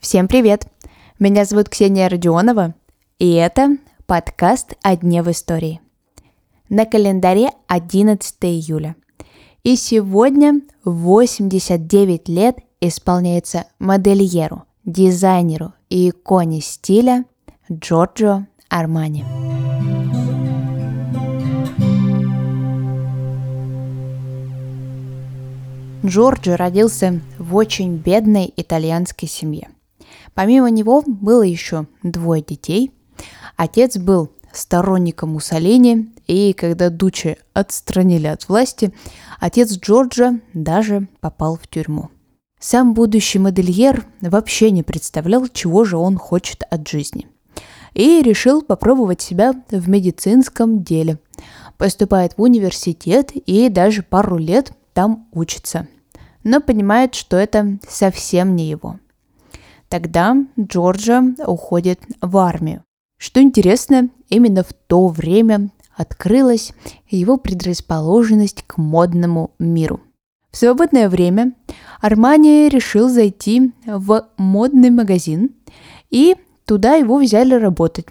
Всем привет! Меня зовут Ксения Родионова, и это подкаст «О дне в истории». На календаре 11 июля. И сегодня 89 лет исполняется модельеру, дизайнеру и иконе стиля Джорджо Армани. Джорджо родился в очень бедной итальянской семье. Помимо него было еще двое детей. Отец был сторонником Муссолини, и когда Дучи отстранили от власти, отец Джорджа даже попал в тюрьму. Сам будущий модельер вообще не представлял, чего же он хочет от жизни. И решил попробовать себя в медицинском деле. Поступает в университет и даже пару лет там учится. Но понимает, что это совсем не его. Тогда Джорджа уходит в армию. Что интересно, именно в то время открылась его предрасположенность к модному миру. В свободное время Армани решил зайти в модный магазин, и туда его взяли работать.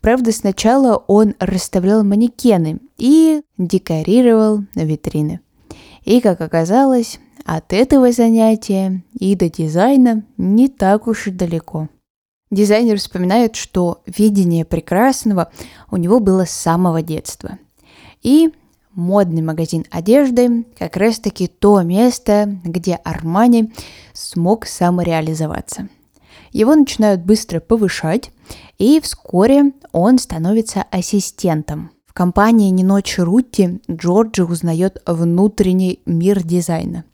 Правда, сначала он расставлял манекены и декорировал витрины. И, как оказалось, от этого занятия и до дизайна не так уж и далеко. Дизайнер вспоминает, что видение прекрасного у него было с самого детства. И модный магазин одежды как раз-таки то место, где Армани смог самореализоваться. Его начинают быстро повышать, и вскоре он становится ассистентом – компании Нино Черутти Джорджи узнает внутренний мир дизайна.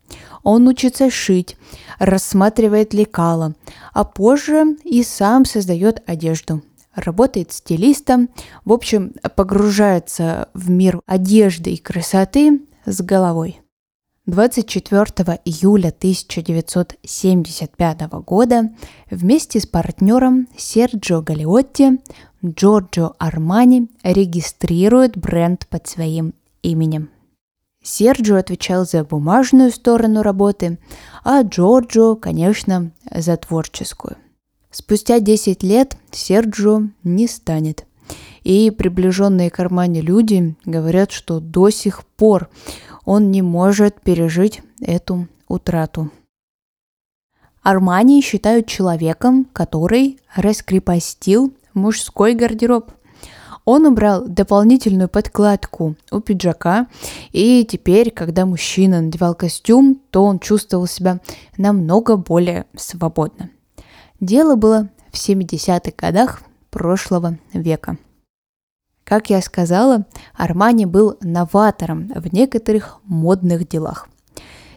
Он учится шить, рассматривает лекала, а позже и сам создает одежду. Работает стилистом, в общем, погружается в мир одежды и красоты с головой. 24 июля 1975 года вместе с партнером Серджио Галиотти Джорджо Армани регистрирует бренд под своим именем. Серджио отвечал за бумажную сторону работы, а Джорджо, конечно, за творческую. Спустя 10 лет Серджио не станет. И приближенные к Армани люди говорят, что до сих пор он не может пережить эту утрату. Армани считают человеком, который раскрепостил мужской гардероб. Он убрал дополнительную подкладку у пиджака, и теперь, когда мужчина надевал костюм, то он чувствовал себя намного более свободно. Дело было в 70-х годах прошлого века. Как я сказала, Армани был новатором в некоторых модных делах.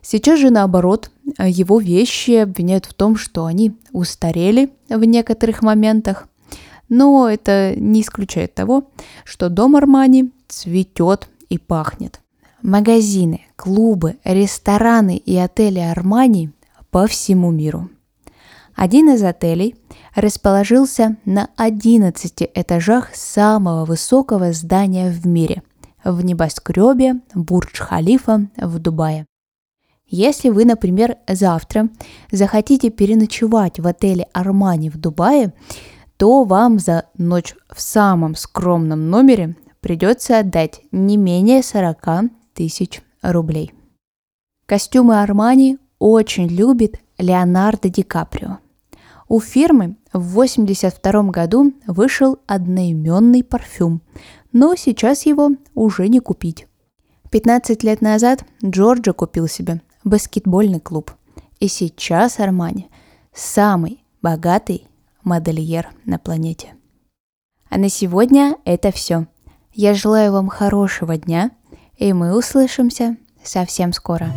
Сейчас же наоборот, его вещи обвиняют в том, что они устарели в некоторых моментах, но это не исключает того, что дом Армани цветет и пахнет. Магазины, клубы, рестораны и отели Армани по всему миру. Один из отелей расположился на 11 этажах самого высокого здания в мире в небоскребе Бурдж-Халифа в Дубае. Если вы, например, завтра захотите переночевать в отеле Армани в Дубае, то вам за ночь в самом скромном номере придется отдать не менее 40 тысяч рублей. Костюмы Армани очень любит Леонардо Ди Каприо. У фирмы в 1982 году вышел одноименный парфюм, но сейчас его уже не купить. 15 лет назад Джорджо купил себе баскетбольный клуб. И сейчас Армани самый богатый модельер на планете. А на сегодня это все. Я желаю вам хорошего дня, и мы услышимся совсем скоро.